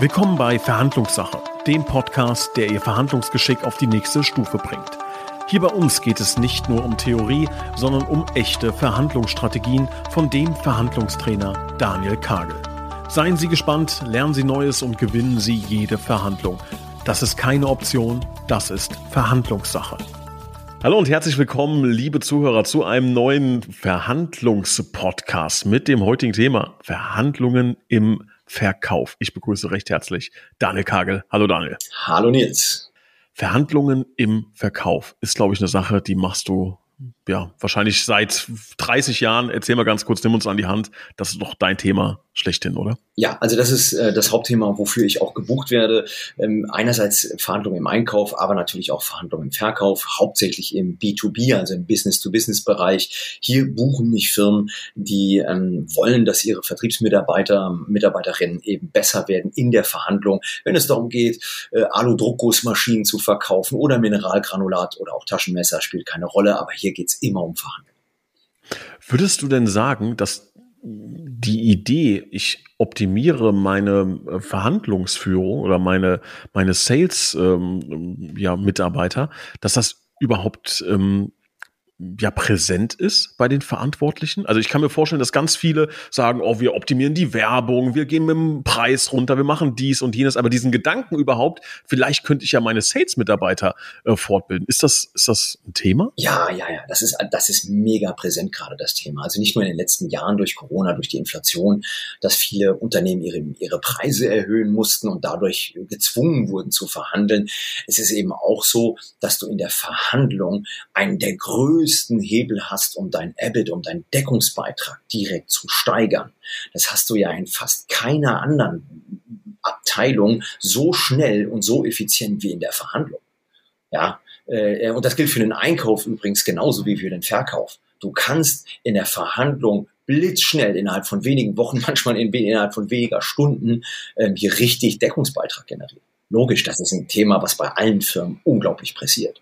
Willkommen bei Verhandlungssache, dem Podcast, der Ihr Verhandlungsgeschick auf die nächste Stufe bringt. Hier bei uns geht es nicht nur um Theorie, sondern um echte Verhandlungsstrategien von dem Verhandlungstrainer Daniel Kagel. Seien Sie gespannt, lernen Sie Neues und gewinnen Sie jede Verhandlung. Das ist keine Option, das ist Verhandlungssache. Hallo und herzlich willkommen, liebe Zuhörer, zu einem neuen Verhandlungspodcast mit dem heutigen Thema Verhandlungen im Verkauf. Ich begrüße recht herzlich Daniel Kagel. Hallo Daniel. Hallo Nils. Verhandlungen im Verkauf ist, glaube ich, eine Sache, die machst du ja, wahrscheinlich seit 30 Jahren. Erzähl mal ganz kurz, nimm uns an die Hand. Das ist doch dein Thema schlechthin, oder? Ja, also das ist äh, das Hauptthema, wofür ich auch gebucht werde. Ähm, einerseits Verhandlungen im Einkauf, aber natürlich auch Verhandlungen im Verkauf, hauptsächlich im B2B, also im Business-to-Business-Bereich. Hier buchen mich Firmen, die ähm, wollen, dass ihre Vertriebsmitarbeiter, Mitarbeiterinnen eben besser werden in der Verhandlung, wenn es darum geht, äh, Alu-Druckgussmaschinen zu verkaufen oder Mineralgranulat oder auch Taschenmesser, spielt keine Rolle, aber hier geht es immer um Verhandlungen. Würdest du denn sagen, dass die Idee, ich optimiere meine äh, Verhandlungsführung oder meine, meine Sales ähm, ja, dass das überhaupt ähm, ja präsent ist bei den Verantwortlichen. Also ich kann mir vorstellen, dass ganz viele sagen, oh, wir optimieren die Werbung, wir gehen mit dem Preis runter, wir machen dies und jenes, aber diesen Gedanken überhaupt, vielleicht könnte ich ja meine Sales-Mitarbeiter äh, fortbilden. Ist das, ist das ein Thema? Ja, ja, ja, das ist, das ist mega präsent gerade das Thema. Also nicht nur in den letzten Jahren durch Corona, durch die Inflation, dass viele Unternehmen ihre, ihre Preise erhöhen mussten und dadurch gezwungen wurden zu verhandeln. Es ist eben auch so, dass du in der Verhandlung einen der größten größten Hebel hast, um dein EBIT, um deinen Deckungsbeitrag direkt zu steigern. Das hast du ja in fast keiner anderen Abteilung so schnell und so effizient wie in der Verhandlung. Ja, äh, und das gilt für den Einkauf übrigens genauso wie für den Verkauf. Du kannst in der Verhandlung blitzschnell innerhalb von wenigen Wochen, manchmal innerhalb von weniger Stunden ähm, hier richtig Deckungsbeitrag generieren. Logisch, das ist ein Thema, was bei allen Firmen unglaublich pressiert.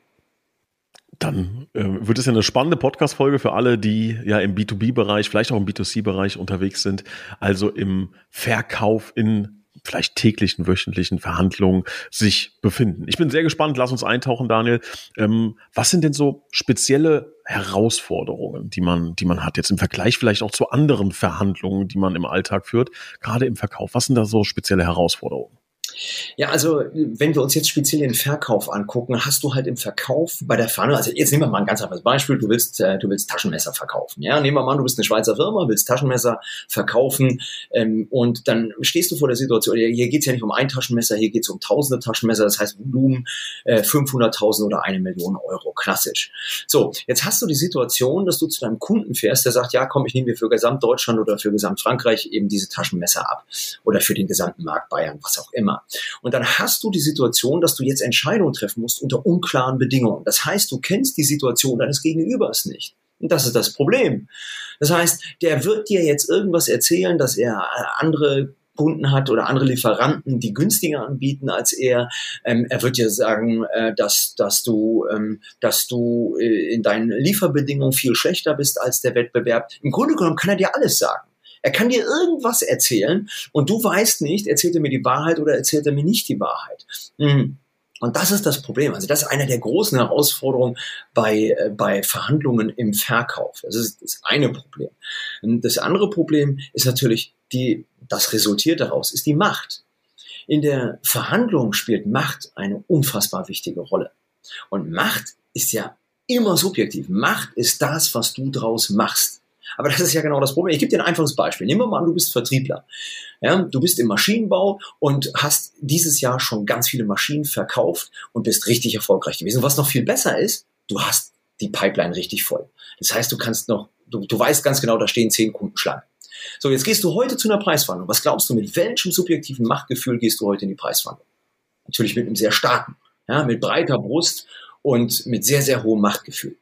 Dann äh, wird es ja eine spannende Podcast-Folge für alle, die ja im B2B-Bereich, vielleicht auch im B2C-Bereich unterwegs sind, also im Verkauf in vielleicht täglichen, wöchentlichen Verhandlungen sich befinden. Ich bin sehr gespannt, lass uns eintauchen, Daniel. Ähm, was sind denn so spezielle Herausforderungen, die man, die man hat, jetzt im Vergleich vielleicht auch zu anderen Verhandlungen, die man im Alltag führt, gerade im Verkauf? Was sind da so spezielle Herausforderungen? Ja, also wenn wir uns jetzt speziell den Verkauf angucken, hast du halt im Verkauf bei der Pfanne, also jetzt nehmen wir mal ein ganz einfaches Beispiel, du willst, äh, du willst Taschenmesser verkaufen. Ja, nehmen wir mal, du bist eine Schweizer Firma, willst Taschenmesser verkaufen ähm, und dann stehst du vor der Situation, hier geht's ja nicht um ein Taschenmesser, hier geht's um tausende Taschenmesser, das heißt Volumen äh, 500.000 oder eine Million Euro, klassisch. So, jetzt hast du die Situation, dass du zu deinem Kunden fährst, der sagt, ja komm, ich nehme dir für Gesamtdeutschland oder für Gesamtfrankreich eben diese Taschenmesser ab oder für den gesamten Markt Bayern, was auch immer. Und dann hast du die Situation, dass du jetzt Entscheidungen treffen musst unter unklaren Bedingungen. Das heißt, du kennst die Situation deines Gegenübers nicht. Und das ist das Problem. Das heißt, der wird dir jetzt irgendwas erzählen, dass er andere Kunden hat oder andere Lieferanten, die günstiger anbieten als er. Ähm, er wird dir sagen, äh, dass, dass du, ähm, dass du äh, in deinen Lieferbedingungen viel schlechter bist als der Wettbewerb. Im Grunde genommen kann er dir alles sagen. Er kann dir irgendwas erzählen und du weißt nicht, erzählt er mir die Wahrheit oder erzählt er mir nicht die Wahrheit. Mhm. Und das ist das Problem. Also das ist eine der großen Herausforderungen bei, äh, bei Verhandlungen im Verkauf. Das ist das eine Problem. Das andere Problem ist natürlich die, das resultiert daraus, ist die Macht. In der Verhandlung spielt Macht eine unfassbar wichtige Rolle. Und Macht ist ja immer subjektiv. Macht ist das, was du draus machst. Aber das ist ja genau das Problem. Ich gebe dir ein einfaches Beispiel. Nehmen wir mal an, du bist Vertriebler. Ja, du bist im Maschinenbau und hast dieses Jahr schon ganz viele Maschinen verkauft und bist richtig erfolgreich gewesen. Und was noch viel besser ist, du hast die Pipeline richtig voll. Das heißt, du kannst noch, du, du weißt ganz genau, da stehen zehn Kunden Schlange. So, jetzt gehst du heute zu einer Preisverhandlung. Was glaubst du, mit welchem subjektiven Machtgefühl gehst du heute in die Preisverhandlung? Natürlich mit einem sehr starken, ja, mit breiter Brust und mit sehr, sehr hohem Machtgefühl.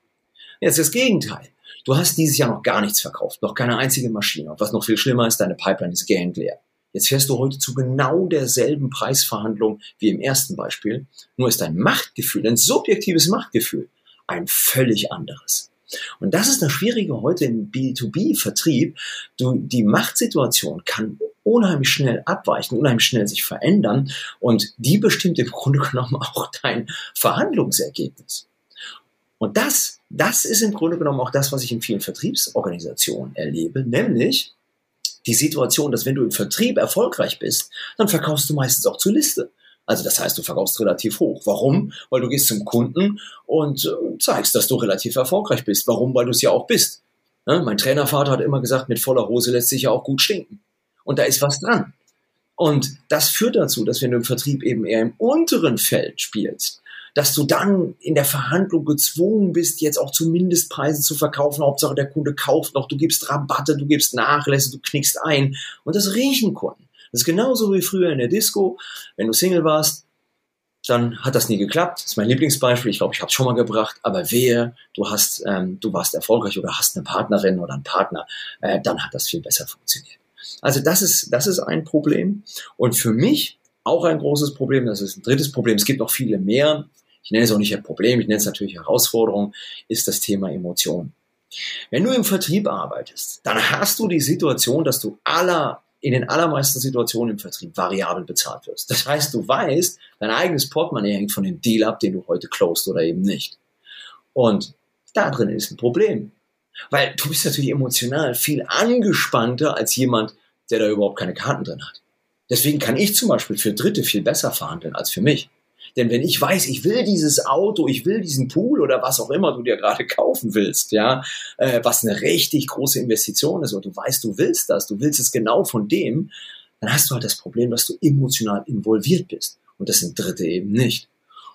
Jetzt das Gegenteil. Du hast dieses Jahr noch gar nichts verkauft, noch keine einzige Maschine. Und was noch viel schlimmer ist, deine Pipeline ist gähnt leer. Jetzt fährst du heute zu genau derselben Preisverhandlung wie im ersten Beispiel. Nur ist dein Machtgefühl, dein subjektives Machtgefühl, ein völlig anderes. Und das ist das Schwierige heute im B2B-Vertrieb. Du, die Machtsituation kann unheimlich schnell abweichen, unheimlich schnell sich verändern und die bestimmt im Grunde genommen auch dein Verhandlungsergebnis. Und das, das ist im Grunde genommen auch das, was ich in vielen Vertriebsorganisationen erlebe, nämlich die Situation, dass wenn du im Vertrieb erfolgreich bist, dann verkaufst du meistens auch zur Liste. Also das heißt, du verkaufst relativ hoch. Warum? Weil du gehst zum Kunden und äh, zeigst, dass du relativ erfolgreich bist. Warum? Weil du es ja auch bist. Ja, mein Trainervater hat immer gesagt, mit voller Hose lässt sich ja auch gut stinken. Und da ist was dran. Und das führt dazu, dass wenn du im Vertrieb eben eher im unteren Feld spielst, dass du dann in der Verhandlung gezwungen bist, jetzt auch zu Mindestpreisen zu verkaufen. Hauptsache der Kunde kauft noch, du gibst Rabatte, du gibst Nachlässe, du knickst ein. Und das riechen Kunden. Das ist genauso wie früher in der Disco. Wenn du Single warst, dann hat das nie geklappt. Das ist mein Lieblingsbeispiel. Ich glaube, ich habe es schon mal gebracht. Aber wehe, du hast, ähm, du warst erfolgreich oder hast eine Partnerin oder einen Partner, äh, dann hat das viel besser funktioniert. Also das ist, das ist ein Problem. Und für mich auch ein großes Problem. Das ist ein drittes Problem. Es gibt noch viele mehr ich nenne es auch nicht ein Problem, ich nenne es natürlich Herausforderung, ist das Thema Emotionen. Wenn du im Vertrieb arbeitest, dann hast du die Situation, dass du aller, in den allermeisten Situationen im Vertrieb variabel bezahlt wirst. Das heißt, du weißt, dein eigenes Portemonnaie hängt von dem Deal ab, den du heute closed oder eben nicht. Und da drin ist ein Problem. Weil du bist natürlich emotional viel angespannter als jemand, der da überhaupt keine Karten drin hat. Deswegen kann ich zum Beispiel für Dritte viel besser verhandeln als für mich. Denn wenn ich weiß, ich will dieses Auto, ich will diesen Pool oder was auch immer du dir gerade kaufen willst, ja, äh, was eine richtig große Investition ist und du weißt, du willst das, du willst es genau von dem, dann hast du halt das Problem, dass du emotional involviert bist. Und das sind Dritte eben nicht.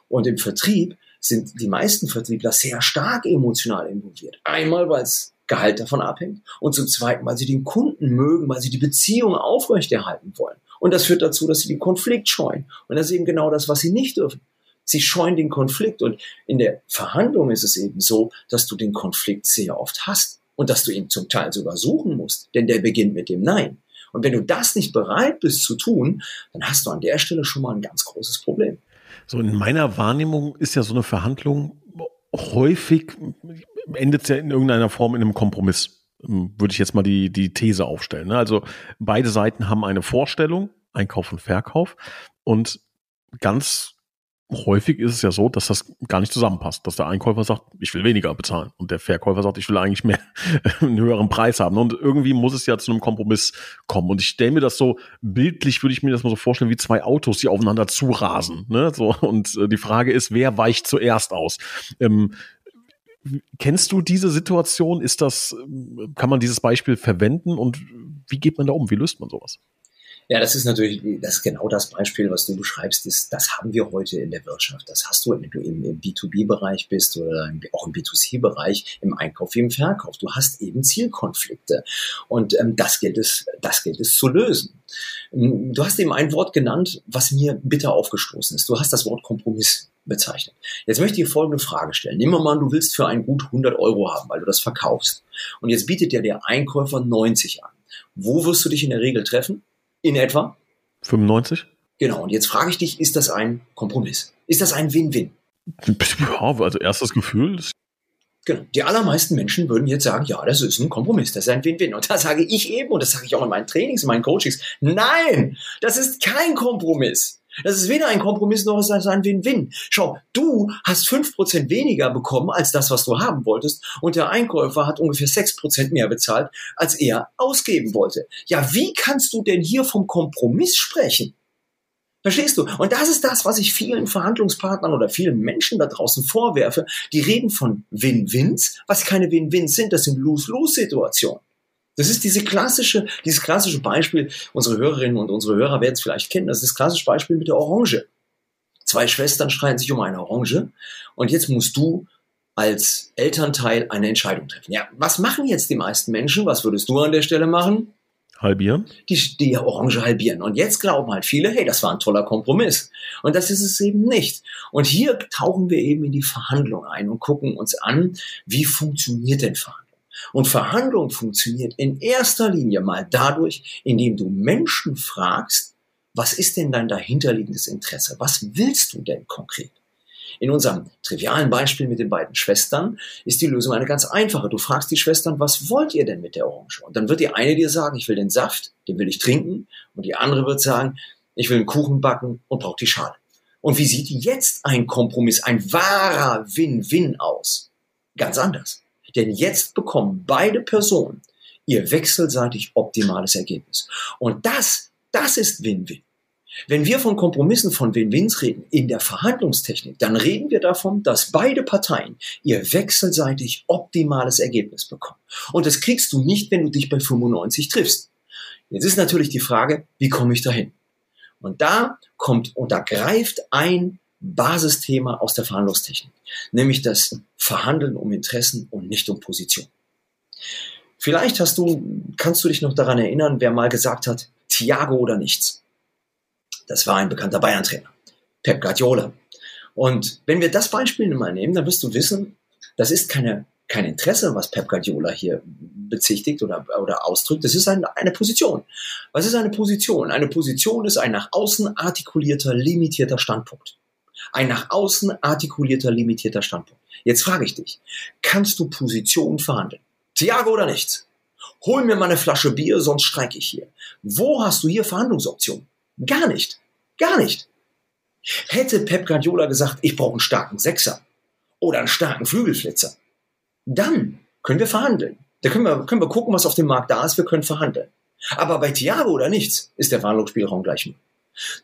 Und im Vertrieb sind die meisten Vertriebler sehr stark emotional involviert. Einmal, weil es Gehalt davon abhängt und zum Zweiten, weil sie den Kunden mögen, weil sie die Beziehung aufrechterhalten wollen. Und das führt dazu, dass sie den Konflikt scheuen. Und das ist eben genau das, was sie nicht dürfen. Sie scheuen den Konflikt. Und in der Verhandlung ist es eben so, dass du den Konflikt sehr oft hast und dass du ihn zum Teil sogar suchen musst. Denn der beginnt mit dem Nein. Und wenn du das nicht bereit bist zu tun, dann hast du an der Stelle schon mal ein ganz großes Problem. So in meiner Wahrnehmung ist ja so eine Verhandlung häufig endet ja in irgendeiner Form in einem Kompromiss würde ich jetzt mal die, die These aufstellen. Ne? Also beide Seiten haben eine Vorstellung, Einkauf und Verkauf. Und ganz häufig ist es ja so, dass das gar nicht zusammenpasst, dass der Einkäufer sagt, ich will weniger bezahlen und der Verkäufer sagt, ich will eigentlich mehr einen höheren Preis haben. Und irgendwie muss es ja zu einem Kompromiss kommen. Und ich stelle mir das so bildlich, würde ich mir das mal so vorstellen, wie zwei Autos, die aufeinander zurasen. Ne? So, und äh, die Frage ist, wer weicht zuerst aus? Ähm, Kennst du diese Situation? Ist das, kann man dieses Beispiel verwenden und wie geht man da um? Wie löst man sowas? Ja, das ist natürlich, das ist genau das Beispiel, was du beschreibst, ist, das haben wir heute in der Wirtschaft. Das hast du, wenn du im, im B2B-Bereich bist oder auch im B2C-Bereich, im Einkauf wie im Verkauf. Du hast eben Zielkonflikte. Und ähm, das gilt es, das gilt es zu lösen. Ähm, du hast eben ein Wort genannt, was mir bitter aufgestoßen ist. Du hast das Wort Kompromiss bezeichnet. Jetzt möchte ich folgende Frage stellen. Nehmen wir mal, du willst für ein Gut 100 Euro haben, weil du das verkaufst. Und jetzt bietet dir der Einkäufer 90 an. Wo wirst du dich in der Regel treffen? In etwa? 95? Genau. Und jetzt frage ich dich, ist das ein Kompromiss? Ist das ein Win-Win? Ja, also erstes Gefühl. Genau. Die allermeisten Menschen würden jetzt sagen, ja, das ist ein Kompromiss, das ist ein Win-Win. Und da sage ich eben, und das sage ich auch in meinen Trainings, in meinen Coachings, nein, das ist kein Kompromiss. Das ist weder ein Kompromiss noch ist das ein Win-Win. Schau, du hast fünf Prozent weniger bekommen als das, was du haben wolltest und der Einkäufer hat ungefähr sechs Prozent mehr bezahlt, als er ausgeben wollte. Ja, wie kannst du denn hier vom Kompromiss sprechen? Verstehst du? Und das ist das, was ich vielen Verhandlungspartnern oder vielen Menschen da draußen vorwerfe. Die reden von Win-Wins, was keine Win-Wins sind. Das sind Lose-Lose-Situationen. Das ist diese klassische, dieses klassische Beispiel, unsere Hörerinnen und unsere Hörer werden es vielleicht kennen, das ist das klassische Beispiel mit der Orange. Zwei Schwestern streiten sich um eine Orange und jetzt musst du als Elternteil eine Entscheidung treffen. Ja, was machen jetzt die meisten Menschen? Was würdest du an der Stelle machen? Halbieren? Die, die Orange halbieren. Und jetzt glauben halt viele, hey, das war ein toller Kompromiss. Und das ist es eben nicht. Und hier tauchen wir eben in die Verhandlung ein und gucken uns an, wie funktioniert denn Verhandlung? Und Verhandlung funktioniert in erster Linie mal dadurch, indem du Menschen fragst, was ist denn dein dahinterliegendes Interesse? Was willst du denn konkret? In unserem trivialen Beispiel mit den beiden Schwestern ist die Lösung eine ganz einfache. Du fragst die Schwestern, was wollt ihr denn mit der Orange? Und dann wird die eine dir sagen, ich will den Saft, den will ich trinken. Und die andere wird sagen, ich will einen Kuchen backen und brauche die Schale. Und wie sieht jetzt ein Kompromiss, ein wahrer Win-Win aus? Ganz anders. Denn jetzt bekommen beide Personen ihr wechselseitig optimales Ergebnis. Und das, das ist Win-Win. Wenn wir von Kompromissen von Win-Wins reden in der Verhandlungstechnik, dann reden wir davon, dass beide Parteien ihr wechselseitig optimales Ergebnis bekommen. Und das kriegst du nicht, wenn du dich bei 95 triffst. Jetzt ist natürlich die Frage, wie komme ich dahin? Und da kommt und da greift ein Basisthema aus der Verhandlungstechnik, nämlich das Verhandeln um Interessen und nicht um Position. Vielleicht hast du, kannst du dich noch daran erinnern, wer mal gesagt hat, Thiago oder nichts. Das war ein bekannter Bayern-Trainer, Pep Guardiola. Und wenn wir das Beispiel mal nehmen, dann wirst du wissen, das ist keine, kein Interesse, was Pep Guardiola hier bezichtigt oder, oder ausdrückt. Das ist ein, eine Position. Was ist eine Position? Eine Position ist ein nach außen artikulierter, limitierter Standpunkt. Ein nach außen artikulierter, limitierter Standpunkt. Jetzt frage ich dich, kannst du Position verhandeln? Thiago oder nichts? Hol mir mal eine Flasche Bier, sonst streike ich hier. Wo hast du hier Verhandlungsoptionen? Gar nicht. Gar nicht. Hätte Pep Guardiola gesagt, ich brauche einen starken Sechser oder einen starken Flügelflitzer, dann können wir verhandeln. Da können wir, können wir gucken, was auf dem Markt da ist, wir können verhandeln. Aber bei Thiago oder nichts ist der Verhandlungsspielraum gleich null.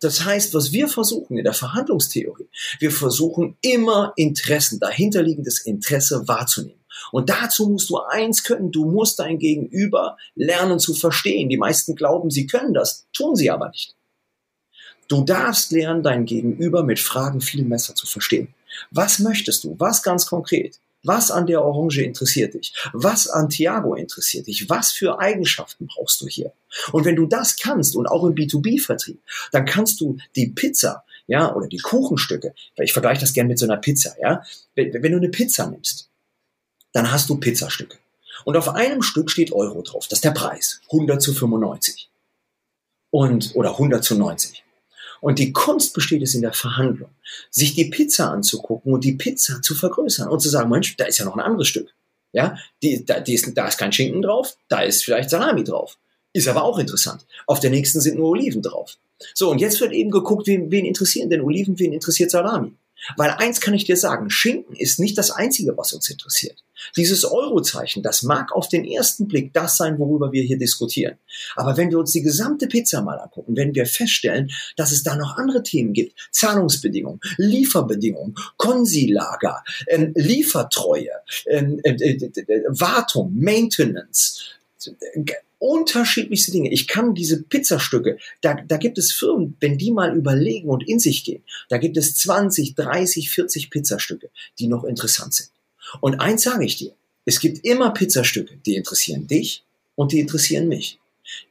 Das heißt, was wir versuchen in der Verhandlungstheorie, wir versuchen immer Interessen, dahinterliegendes Interesse wahrzunehmen. Und dazu musst du eins können, du musst dein Gegenüber lernen zu verstehen. Die meisten glauben, sie können das, tun sie aber nicht. Du darfst lernen, dein Gegenüber mit Fragen viel besser zu verstehen. Was möchtest du? Was ganz konkret? Was an der Orange interessiert dich? Was an Thiago interessiert dich? Was für Eigenschaften brauchst du hier? Und wenn du das kannst und auch im B2B-Vertrieb, dann kannst du die Pizza, ja, oder die Kuchenstücke, ich vergleiche das gerne mit so einer Pizza, ja, wenn, wenn du eine Pizza nimmst, dann hast du Pizzastücke. Und auf einem Stück steht Euro drauf, das ist der Preis, 100 zu 95. Und, oder 100 zu 90. Und die Kunst besteht es in der Verhandlung, sich die Pizza anzugucken und die Pizza zu vergrößern und zu sagen, Mensch, da ist ja noch ein anderes Stück. Ja, die, da, die ist, da ist kein Schinken drauf, da ist vielleicht Salami drauf. Ist aber auch interessant. Auf der nächsten sind nur Oliven drauf. So, und jetzt wird eben geguckt, wen, wen interessieren denn Oliven, wen interessiert Salami? Weil eins kann ich dir sagen, Schinken ist nicht das Einzige, was uns interessiert. Dieses Eurozeichen, das mag auf den ersten Blick das sein, worüber wir hier diskutieren. Aber wenn wir uns die gesamte Pizza mal angucken, werden wir feststellen, dass es da noch andere Themen gibt. Zahlungsbedingungen, Lieferbedingungen, Konsilager, äh, Liefertreue, ähm, äh, äh, Wartung, Maintenance, unterschiedlichste Dinge. Ich kann diese Pizzastücke, da, da gibt es Firmen, wenn die mal überlegen und in sich gehen, da gibt es 20, 30, 40 Pizzastücke, die noch interessant sind. Und eins sage ich dir, es gibt immer Pizzastücke, die interessieren dich und die interessieren mich.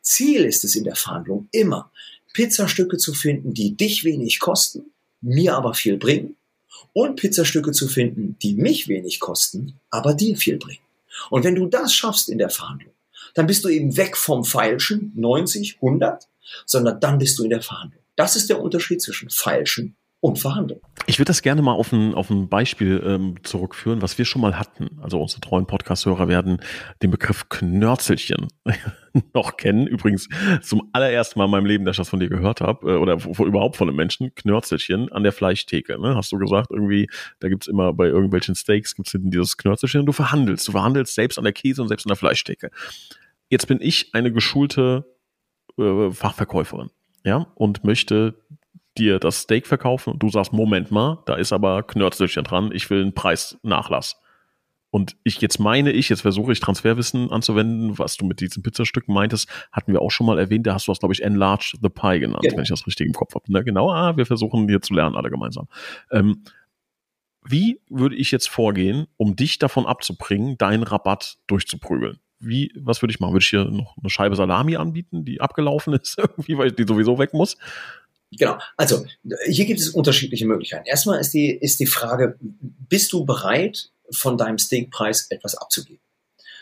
Ziel ist es in der Verhandlung immer, Pizzastücke zu finden, die dich wenig kosten, mir aber viel bringen und Pizzastücke zu finden, die mich wenig kosten, aber dir viel bringen. Und wenn du das schaffst in der Verhandlung, dann bist du eben weg vom Feilschen 90, 100, sondern dann bist du in der Verhandlung. Das ist der Unterschied zwischen Feilschen und Verhandlungen. Ich würde das gerne mal auf ein, auf ein Beispiel ähm, zurückführen, was wir schon mal hatten. Also unsere treuen Podcast-Hörer werden den Begriff Knörzelchen noch kennen. Übrigens zum allerersten Mal in meinem Leben, dass ich das von dir gehört habe, äh, oder überhaupt von einem Menschen, Knörzelchen an der Fleischtheke. Ne? Hast du gesagt, irgendwie, da gibt's immer bei irgendwelchen Steaks gibt's hinten dieses Knörzelchen und du verhandelst. Du verhandelst selbst an der Käse und selbst an der Fleischtheke. Jetzt bin ich eine geschulte äh, Fachverkäuferin, ja, und möchte dir das Steak verkaufen und du sagst, Moment mal, da ist aber Knörzelchen dran, ich will einen Preisnachlass. Und ich jetzt meine ich, jetzt versuche ich Transferwissen anzuwenden, was du mit diesen Pizzastücken meintest, hatten wir auch schon mal erwähnt, da hast du das, glaube ich, Enlarged the Pie genannt, genau. wenn ich das richtig im Kopf habe. Ne? Genau, ah, wir versuchen hier zu lernen, alle gemeinsam. Ähm, wie würde ich jetzt vorgehen, um dich davon abzubringen, deinen Rabatt durchzuprügeln? Wie, was würde ich machen? Würde ich hier noch eine Scheibe Salami anbieten, die abgelaufen ist, irgendwie, weil die sowieso weg muss? Genau. Also hier gibt es unterschiedliche Möglichkeiten. Erstmal ist die, ist die Frage, bist du bereit, von deinem Steakpreis etwas abzugeben?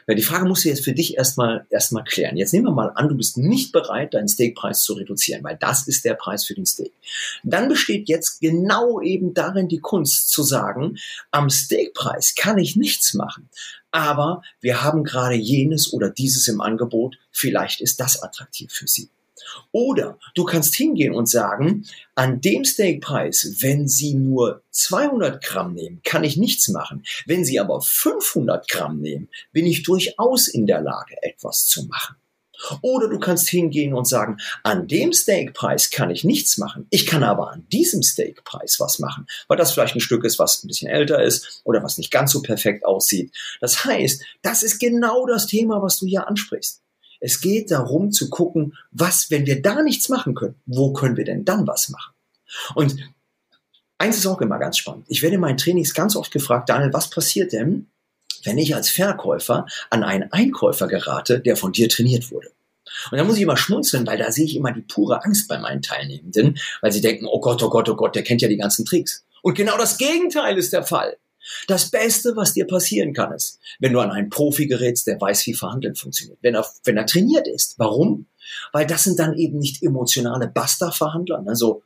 Weil die Frage musst du jetzt für dich erstmal erstmal klären. Jetzt nehmen wir mal an, du bist nicht bereit, deinen Steakpreis zu reduzieren, weil das ist der Preis für den Steak. Dann besteht jetzt genau eben darin die Kunst zu sagen, am Steakpreis kann ich nichts machen. Aber wir haben gerade jenes oder dieses im Angebot. Vielleicht ist das attraktiv für Sie. Oder du kannst hingehen und sagen, an dem Steakpreis, wenn Sie nur 200 Gramm nehmen, kann ich nichts machen. Wenn Sie aber 500 Gramm nehmen, bin ich durchaus in der Lage, etwas zu machen. Oder du kannst hingehen und sagen, an dem Steakpreis kann ich nichts machen. Ich kann aber an diesem Steakpreis was machen, weil das vielleicht ein Stück ist, was ein bisschen älter ist oder was nicht ganz so perfekt aussieht. Das heißt, das ist genau das Thema, was du hier ansprichst. Es geht darum zu gucken, was, wenn wir da nichts machen können, wo können wir denn dann was machen? Und eins ist auch immer ganz spannend. Ich werde in meinen Trainings ganz oft gefragt, Daniel, was passiert denn, wenn ich als Verkäufer an einen Einkäufer gerate, der von dir trainiert wurde? Und da muss ich immer schmunzeln, weil da sehe ich immer die pure Angst bei meinen Teilnehmenden, weil sie denken, oh Gott, oh Gott, oh Gott, der kennt ja die ganzen Tricks. Und genau das Gegenteil ist der Fall. Das Beste, was dir passieren kann, ist, wenn du an einen Profi gerätst, der weiß, wie Verhandeln funktioniert. Wenn er, wenn er trainiert ist. Warum? Weil das sind dann eben nicht emotionale Basta-Verhandler, ne? so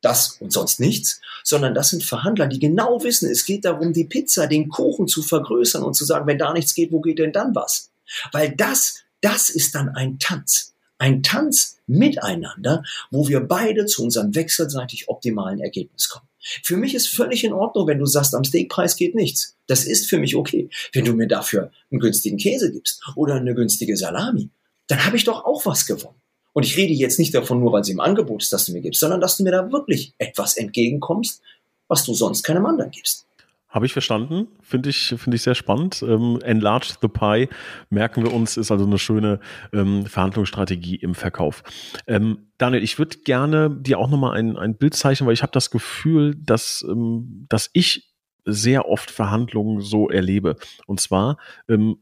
das und sonst nichts, sondern das sind Verhandler, die genau wissen, es geht darum, die Pizza, den Kuchen zu vergrößern und zu sagen, wenn da nichts geht, wo geht denn dann was? Weil das, das ist dann ein Tanz. Ein Tanz miteinander, wo wir beide zu unserem wechselseitig optimalen Ergebnis kommen. Für mich ist völlig in Ordnung, wenn du sagst, am Steakpreis geht nichts. Das ist für mich okay. Wenn du mir dafür einen günstigen Käse gibst oder eine günstige Salami, dann habe ich doch auch was gewonnen. Und ich rede jetzt nicht davon, nur weil sie im Angebot ist, dass du mir gibst, sondern dass du mir da wirklich etwas entgegenkommst, was du sonst keinem anderen gibst. Habe ich verstanden. Finde ich, finde ich sehr spannend. Ähm, Enlarge the Pie, merken wir uns, ist also eine schöne ähm, Verhandlungsstrategie im Verkauf. Ähm, Daniel, ich würde gerne dir auch nochmal ein, ein Bild zeichnen, weil ich habe das Gefühl, dass, ähm, dass ich sehr oft Verhandlungen so erlebe. Und zwar ähm,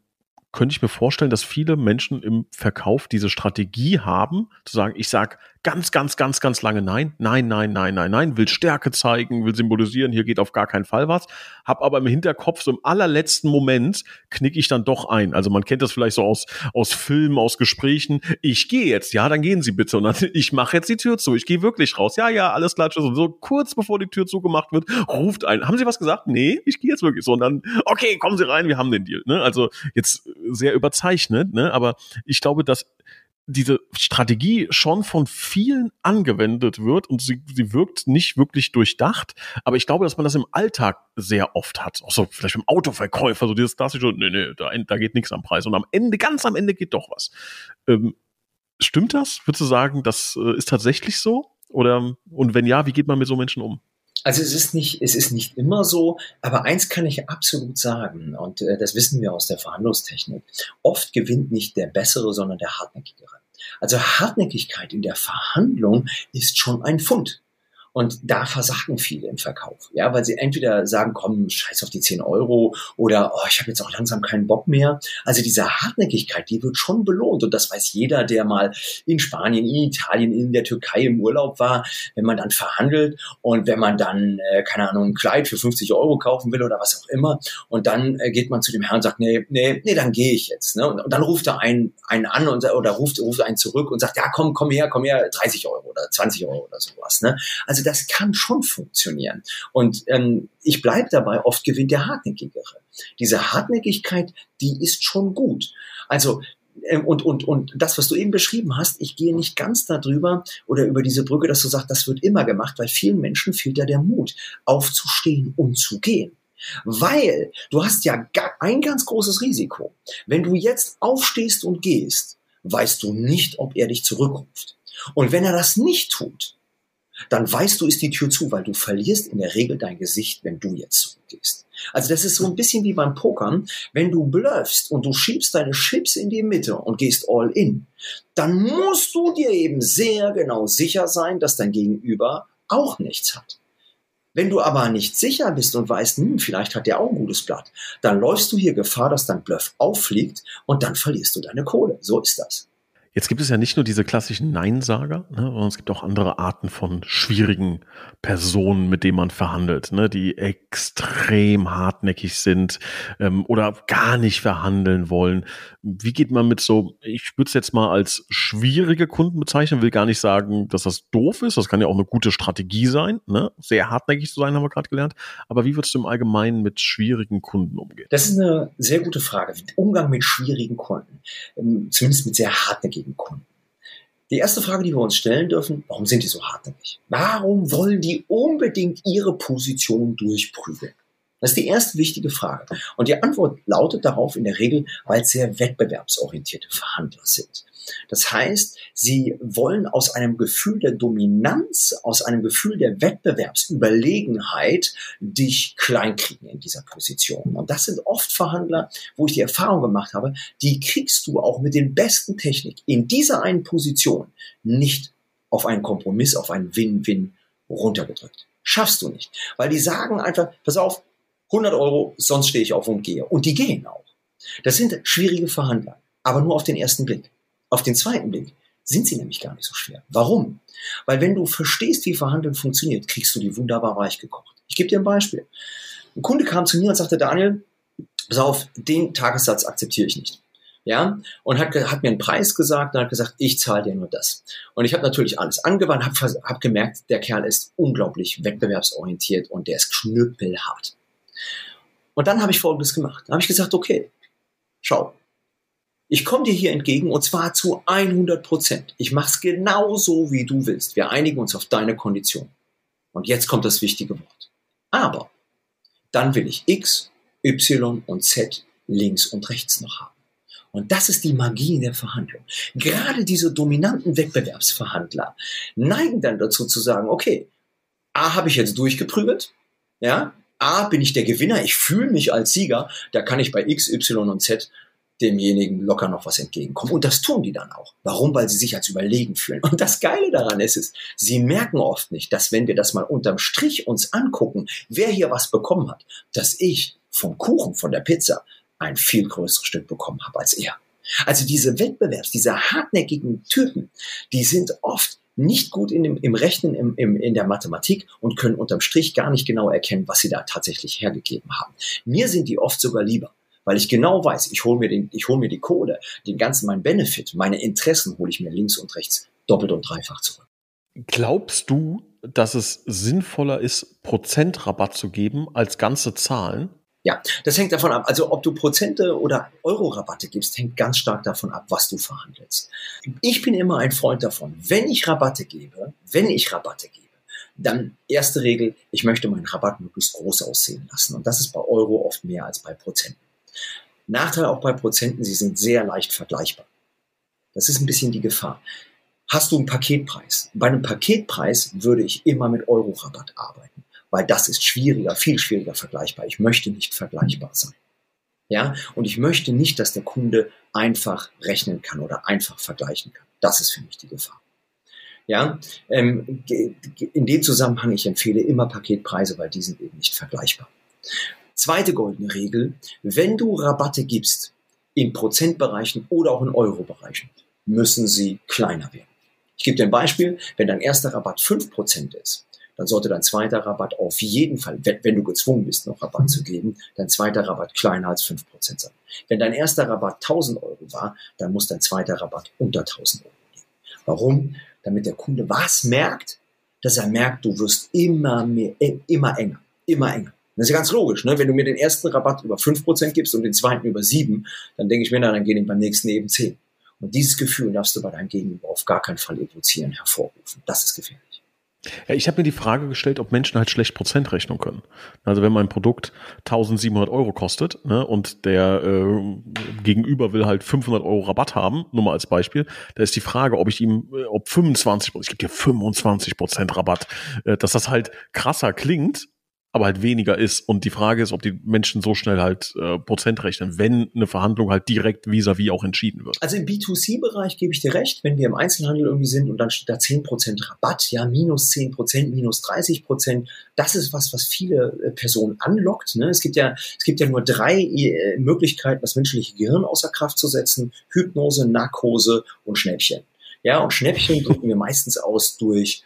könnte ich mir vorstellen, dass viele Menschen im Verkauf diese Strategie haben, zu sagen, ich sage ganz, ganz, ganz, ganz lange Nein, Nein, Nein, Nein, Nein, Nein, will Stärke zeigen, will symbolisieren, hier geht auf gar keinen Fall was, hab aber im Hinterkopf so im allerletzten Moment knicke ich dann doch ein. Also man kennt das vielleicht so aus, aus Filmen, aus Gesprächen. Ich gehe jetzt, ja, dann gehen Sie bitte. Und dann, ich mache jetzt die Tür zu, ich gehe wirklich raus. Ja, ja, alles klar. Und so kurz bevor die Tür zugemacht wird, ruft ein, haben Sie was gesagt? Nee, ich gehe jetzt wirklich so. Und dann, okay, kommen Sie rein, wir haben den Deal. Ne? Also jetzt sehr überzeichnet, ne? aber ich glaube, dass diese Strategie schon von vielen angewendet wird und sie, sie wirkt nicht wirklich durchdacht. Aber ich glaube, dass man das im Alltag sehr oft hat. Auch so vielleicht beim Autoverkäufer, so dieses klassische, nee, nee, da, da geht nichts am Preis. Und am Ende, ganz am Ende geht doch was. Ähm, stimmt das? Würdest du sagen, das äh, ist tatsächlich so? Oder, und wenn ja, wie geht man mit so Menschen um? Also es ist nicht, es ist nicht immer so, aber eins kann ich absolut sagen, und äh, das wissen wir aus der Verhandlungstechnik. Oft gewinnt nicht der Bessere, sondern der Hartnäckigere. Also Hartnäckigkeit in der Verhandlung ist schon ein Fund. Und da versagen viele im Verkauf, ja, weil sie entweder sagen, komm, scheiß auf die 10 Euro oder oh, ich habe jetzt auch langsam keinen Bock mehr. Also diese Hartnäckigkeit, die wird schon belohnt und das weiß jeder, der mal in Spanien, in Italien, in der Türkei im Urlaub war, wenn man dann verhandelt und wenn man dann, äh, keine Ahnung, ein Kleid für 50 Euro kaufen will oder was auch immer und dann äh, geht man zu dem Herrn und sagt, nee, nee, nee, dann gehe ich jetzt. Ne? Und, und, dann ruft er einen, einen an und, oder ruft, ruft einen zurück und sagt, ja, komm, komm her, komm her, 30 Euro oder 20 Euro oder sowas. Ne? Also das kann schon funktionieren. Und ähm, ich bleibe dabei, oft gewinnt der Hartnäckigere. Diese Hartnäckigkeit, die ist schon gut. Also ähm, und, und, und das, was du eben beschrieben hast, ich gehe nicht ganz darüber oder über diese Brücke, dass du sagst, das wird immer gemacht, weil vielen Menschen fehlt ja der Mut, aufzustehen und zu gehen. Weil du hast ja ein ganz großes Risiko. Wenn du jetzt aufstehst und gehst, weißt du nicht, ob er dich zurückruft. Und wenn er das nicht tut, dann weißt du, ist die Tür zu, weil du verlierst in der Regel dein Gesicht, wenn du jetzt zurückgehst. Also das ist so ein bisschen wie beim Pokern. Wenn du bluffst und du schiebst deine Chips in die Mitte und gehst all in, dann musst du dir eben sehr genau sicher sein, dass dein Gegenüber auch nichts hat. Wenn du aber nicht sicher bist und weißt, hm, vielleicht hat der auch ein gutes Blatt, dann läufst du hier Gefahr, dass dein Bluff auffliegt und dann verlierst du deine Kohle. So ist das. Jetzt gibt es ja nicht nur diese klassischen Neinsager, ne, sondern es gibt auch andere Arten von schwierigen Personen, mit denen man verhandelt, ne, die extrem hartnäckig sind ähm, oder gar nicht verhandeln wollen. Wie geht man mit so, ich würde es jetzt mal als schwierige Kunden bezeichnen, will gar nicht sagen, dass das doof ist, das kann ja auch eine gute Strategie sein, ne? sehr hartnäckig zu sein, haben wir gerade gelernt. Aber wie würdest du im Allgemeinen mit schwierigen Kunden umgehen? Das ist eine sehr gute Frage. Umgang mit schwierigen Kunden, ähm, zumindest mit sehr hartnäckigen jeweiligen Kunden. Die erste Frage, die wir uns stellen dürfen, warum sind die so hartnäckig? Warum wollen die unbedingt ihre Position durchprügeln? Das ist die erste wichtige Frage. Und die Antwort lautet darauf in der Regel, weil es sehr wettbewerbsorientierte Verhandler sind. Das heißt, sie wollen aus einem Gefühl der Dominanz, aus einem Gefühl der Wettbewerbsüberlegenheit dich kleinkriegen in dieser Position. Und das sind oft Verhandler, wo ich die Erfahrung gemacht habe, die kriegst du auch mit den besten Technik in dieser einen Position nicht auf einen Kompromiss, auf einen Win-Win runtergedrückt. Schaffst du nicht. Weil die sagen einfach, pass auf, 100 Euro, sonst stehe ich auf und gehe. Und die gehen auch. Das sind schwierige Verhandler, aber nur auf den ersten Blick. Auf den zweiten Blick sind sie nämlich gar nicht so schwer. Warum? Weil wenn du verstehst, wie Verhandeln funktioniert, kriegst du die wunderbar weich gekocht. Ich gebe dir ein Beispiel. Ein Kunde kam zu mir und sagte, Daniel, pass auf, den Tagessatz akzeptiere ich nicht. Ja, und hat, hat mir einen Preis gesagt und hat gesagt, ich zahle dir nur das. Und ich habe natürlich alles angewandt, habe hab gemerkt, der Kerl ist unglaublich wettbewerbsorientiert und der ist knüppelhart. Und dann habe ich Folgendes gemacht. Dann habe ich gesagt, okay, schau, ich komme dir hier entgegen und zwar zu 100 Prozent. Ich mache es genau so, wie du willst. Wir einigen uns auf deine Kondition. Und jetzt kommt das wichtige Wort. Aber dann will ich X, Y und Z links und rechts noch haben. Und das ist die Magie der Verhandlung. Gerade diese dominanten Wettbewerbsverhandler neigen dann dazu zu sagen, okay, A habe ich jetzt durchgeprügelt, ja, A bin ich der Gewinner, ich fühle mich als Sieger, da kann ich bei X, Y und Z demjenigen locker noch was entgegenkommen. Und das tun die dann auch. Warum? Weil sie sich als überlegen fühlen. Und das Geile daran ist es, sie merken oft nicht, dass wenn wir das mal unterm Strich uns angucken, wer hier was bekommen hat, dass ich vom Kuchen, von der Pizza ein viel größeres Stück bekommen habe als er. Also diese Wettbewerbs, diese hartnäckigen Typen, die sind oft nicht gut in dem, im Rechnen, im, im, in der Mathematik und können unterm Strich gar nicht genau erkennen, was sie da tatsächlich hergegeben haben. Mir sind die oft sogar lieber weil ich genau weiß, ich hole mir, hol mir die Kohle, den ganzen mein Benefit, meine Interessen hole ich mir links und rechts doppelt und dreifach zurück. Glaubst du, dass es sinnvoller ist, Prozentrabatt zu geben als ganze Zahlen? Ja, das hängt davon ab. Also ob du Prozente oder Euro-Rabatte gibst, hängt ganz stark davon ab, was du verhandelst. Ich bin immer ein Freund davon, wenn ich Rabatte gebe, wenn ich Rabatte gebe, dann erste Regel, ich möchte meinen Rabatt möglichst groß aussehen lassen. Und das ist bei Euro oft mehr als bei Prozenten. Nachteil auch bei Prozenten, sie sind sehr leicht vergleichbar. Das ist ein bisschen die Gefahr. Hast du einen Paketpreis? Bei einem Paketpreis würde ich immer mit Euro-Rabatt arbeiten, weil das ist schwieriger, viel schwieriger vergleichbar. Ich möchte nicht vergleichbar sein. Ja, und ich möchte nicht, dass der Kunde einfach rechnen kann oder einfach vergleichen kann. Das ist für mich die Gefahr. Ja, ähm, in dem Zusammenhang, ich empfehle immer Paketpreise, weil die sind eben nicht vergleichbar. Zweite goldene Regel, wenn du Rabatte gibst in Prozentbereichen oder auch in Eurobereichen, müssen sie kleiner werden. Ich gebe dir ein Beispiel, wenn dein erster Rabatt 5% ist, dann sollte dein zweiter Rabatt auf jeden Fall, wenn du gezwungen bist, noch Rabatt zu geben, dein zweiter Rabatt kleiner als 5% sein. Wenn dein erster Rabatt 1000 Euro war, dann muss dein zweiter Rabatt unter 1000 Euro gehen. Warum? Damit der Kunde was merkt? Dass er merkt, du wirst immer mehr, immer enger, immer enger. Das ist ja ganz logisch. Ne? Wenn du mir den ersten Rabatt über 5% gibst und den zweiten über 7%, dann denke ich mir, na, dann gehen beim nächsten eben 10. Und dieses Gefühl darfst du bei deinem Gegenüber auf gar keinen Fall evozieren, hervorrufen. Das ist gefährlich. Ja, ich habe mir die Frage gestellt, ob Menschen halt schlecht Prozentrechnung können. Also wenn mein Produkt 1700 Euro kostet ne, und der äh, Gegenüber will halt 500 Euro Rabatt haben, nur mal als Beispiel, da ist die Frage, ob ich ihm, äh, ob 25, ich gebe dir 25 Prozent Rabatt, äh, dass das halt krasser klingt, aber halt weniger ist. Und die Frage ist, ob die Menschen so schnell halt äh, Prozent rechnen, wenn eine Verhandlung halt direkt vis-à-vis -vis auch entschieden wird. Also im B2C-Bereich gebe ich dir recht, wenn wir im Einzelhandel irgendwie sind und dann steht da 10% Rabatt, ja, minus 10%, minus 30%, das ist was, was viele äh, Personen anlockt. Ne? Es gibt ja, es gibt ja nur drei äh, Möglichkeiten, das menschliche Gehirn außer Kraft zu setzen. Hypnose, Narkose und Schnäppchen. Ja, und Schnäppchen drücken wir meistens aus durch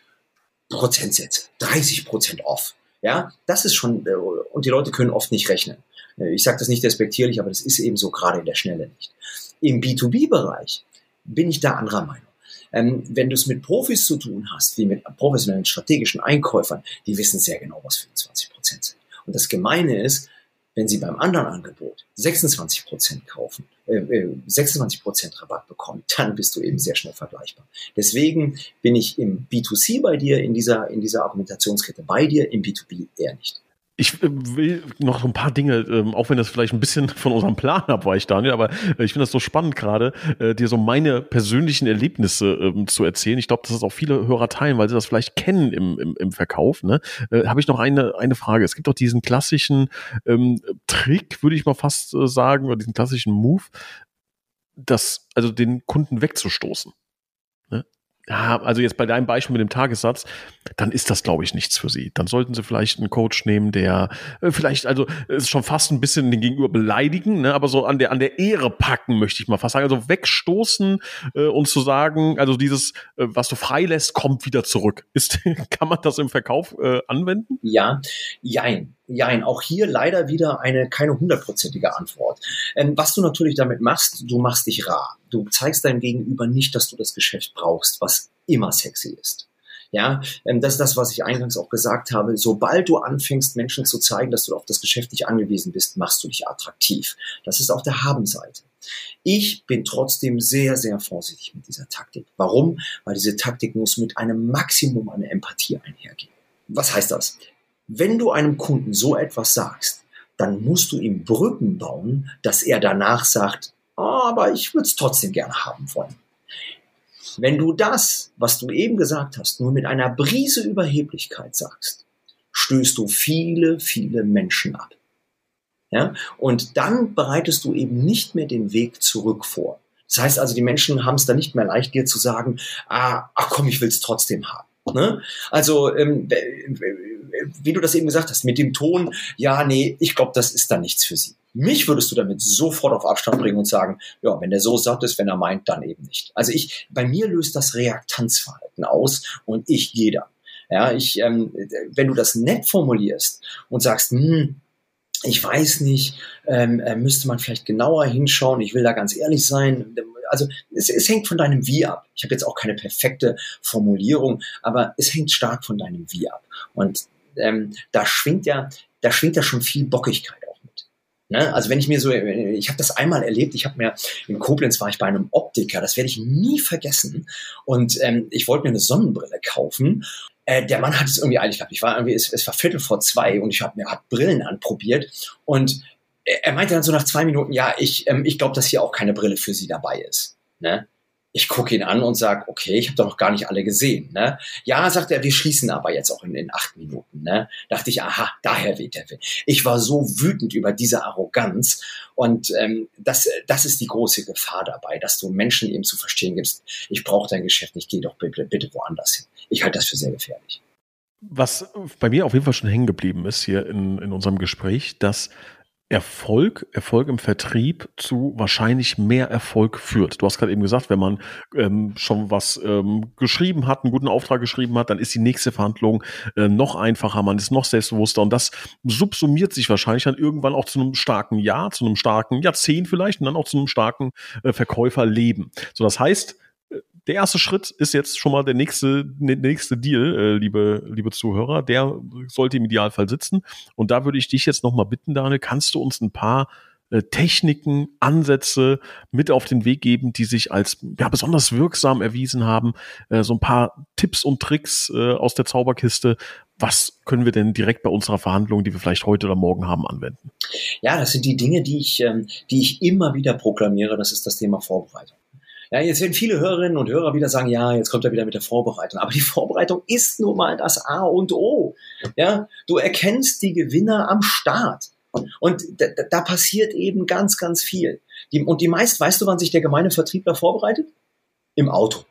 Prozentsätze. 30 Prozent off. Ja, das ist schon, äh, und die Leute können oft nicht rechnen. Äh, ich sage das nicht respektierlich, aber das ist eben so gerade in der Schnelle nicht. Im B2B-Bereich bin ich da anderer Meinung. Ähm, wenn du es mit Profis zu tun hast, wie mit professionellen strategischen Einkäufern, die wissen sehr genau, was 25 Prozent sind. Und das Gemeine ist, wenn sie beim anderen Angebot 26 Prozent kaufen, äh, 26 äh, Prozent Rabatt bekommen, dann bist du eben sehr schnell vergleichbar. Deswegen bin ich im B2C bei dir, in dieser, in dieser Argumentationskette bei dir, im B2B eher nicht. Ich äh, will noch ein paar Dinge, ähm, auch wenn das vielleicht ein bisschen von unserem Plan abweicht, Daniel, aber äh, ich finde das so spannend gerade, äh, dir so meine persönlichen Erlebnisse ähm, zu erzählen. Ich glaube, dass das auch viele Hörer teilen, weil sie das vielleicht kennen im, im, im Verkauf. Ne? Habe ich noch eine, eine Frage. Es gibt doch diesen klassischen ähm, Trick, würde ich mal fast sagen, oder diesen klassischen Move, das, also den Kunden wegzustoßen also jetzt bei deinem Beispiel mit dem Tagessatz, dann ist das, glaube ich, nichts für Sie. Dann sollten Sie vielleicht einen Coach nehmen, der äh, vielleicht, also ist schon fast ein bisschen den Gegenüber beleidigen, ne, aber so an der, an der Ehre packen, möchte ich mal fast sagen. Also wegstoßen äh, und zu sagen, also dieses, äh, was du freilässt, kommt wieder zurück. Ist, kann man das im Verkauf äh, anwenden? Ja, jein. Jein, auch hier leider wieder eine keine hundertprozentige Antwort. Ähm, was du natürlich damit machst, du machst dich rar. Du zeigst deinem Gegenüber nicht, dass du das Geschäft brauchst, was immer sexy ist. Ja, ähm, das ist das, was ich eingangs auch gesagt habe. Sobald du anfängst, Menschen zu zeigen, dass du auf das Geschäft nicht angewiesen bist, machst du dich attraktiv. Das ist auf der Habenseite. Ich bin trotzdem sehr, sehr vorsichtig mit dieser Taktik. Warum? Weil diese Taktik muss mit einem Maximum an Empathie einhergehen. Was heißt das? Wenn du einem Kunden so etwas sagst, dann musst du ihm Brücken bauen, dass er danach sagt, oh, aber ich würde es trotzdem gerne haben wollen. Wenn du das, was du eben gesagt hast, nur mit einer Brise Überheblichkeit sagst, stößt du viele, viele Menschen ab. Ja? Und dann bereitest du eben nicht mehr den Weg zurück vor. Das heißt also, die Menschen haben es dann nicht mehr leicht, dir zu sagen, ah, ach komm, ich will es trotzdem haben. Ne? Also, ähm, wie du das eben gesagt hast, mit dem Ton, ja, nee, ich glaube, das ist dann nichts für sie. Mich würdest du damit sofort auf Abstand bringen und sagen, ja, wenn der so satt ist, wenn er meint, dann eben nicht. Also ich, bei mir löst das Reaktanzverhalten aus und ich gehe da. Ja, ich, ähm, wenn du das nett formulierst und sagst, hm, ich weiß nicht, ähm, äh, müsste man vielleicht genauer hinschauen, ich will da ganz ehrlich sein, also es, es hängt von deinem Wie ab. Ich habe jetzt auch keine perfekte Formulierung, aber es hängt stark von deinem Wie ab. Und ähm, da schwingt ja, da schwingt ja schon viel Bockigkeit auch mit. Ne? Also wenn ich mir so, ich habe das einmal erlebt, ich habe mir in Koblenz war ich bei einem Optiker, das werde ich nie vergessen. Und ähm, ich wollte mir eine Sonnenbrille kaufen äh, der Mann hat es irgendwie eilig gehabt. Ich war irgendwie, es, es war Viertel vor zwei und ich habe mir hat Brillen anprobiert und er meinte dann so nach zwei Minuten, ja, ich, ähm, ich glaube, dass hier auch keine Brille für Sie dabei ist. Ne? Ich gucke ihn an und sage, okay, ich habe doch noch gar nicht alle gesehen. Ne? Ja, sagt er, wir schließen aber jetzt auch in, in acht Minuten. Ne? Dachte ich, aha, daher weht der Wind. Ich war so wütend über diese Arroganz und ähm, das, das ist die große Gefahr dabei, dass du Menschen eben zu verstehen gibst, ich brauche dein Geschäft nicht, geh doch bitte, bitte woanders hin. Ich halte das für sehr gefährlich. Was bei mir auf jeden Fall schon hängen geblieben ist hier in, in unserem Gespräch, dass Erfolg, Erfolg im Vertrieb zu wahrscheinlich mehr Erfolg führt. Du hast gerade eben gesagt, wenn man ähm, schon was ähm, geschrieben hat, einen guten Auftrag geschrieben hat, dann ist die nächste Verhandlung äh, noch einfacher, man ist noch selbstbewusster und das subsumiert sich wahrscheinlich dann irgendwann auch zu einem starken Jahr, zu einem starken Jahrzehnt vielleicht und dann auch zu einem starken äh, Verkäuferleben. So, das heißt, der erste Schritt ist jetzt schon mal der nächste, der nächste Deal, äh, liebe, liebe Zuhörer. Der sollte im Idealfall sitzen. Und da würde ich dich jetzt nochmal bitten, Daniel, kannst du uns ein paar äh, Techniken, Ansätze mit auf den Weg geben, die sich als ja, besonders wirksam erwiesen haben. Äh, so ein paar Tipps und Tricks äh, aus der Zauberkiste. Was können wir denn direkt bei unserer Verhandlung, die wir vielleicht heute oder morgen haben, anwenden? Ja, das sind die Dinge, die ich, ähm, die ich immer wieder proklamiere. Das ist das Thema Vorbereitung. Ja, jetzt werden viele Hörerinnen und Hörer wieder sagen, ja, jetzt kommt er wieder mit der Vorbereitung. Aber die Vorbereitung ist nun mal das A und O. Ja, du erkennst die Gewinner am Start. Und da, da passiert eben ganz, ganz viel. Die, und die meist, weißt du, wann sich der gemeine Vertriebler vorbereitet? Im Auto.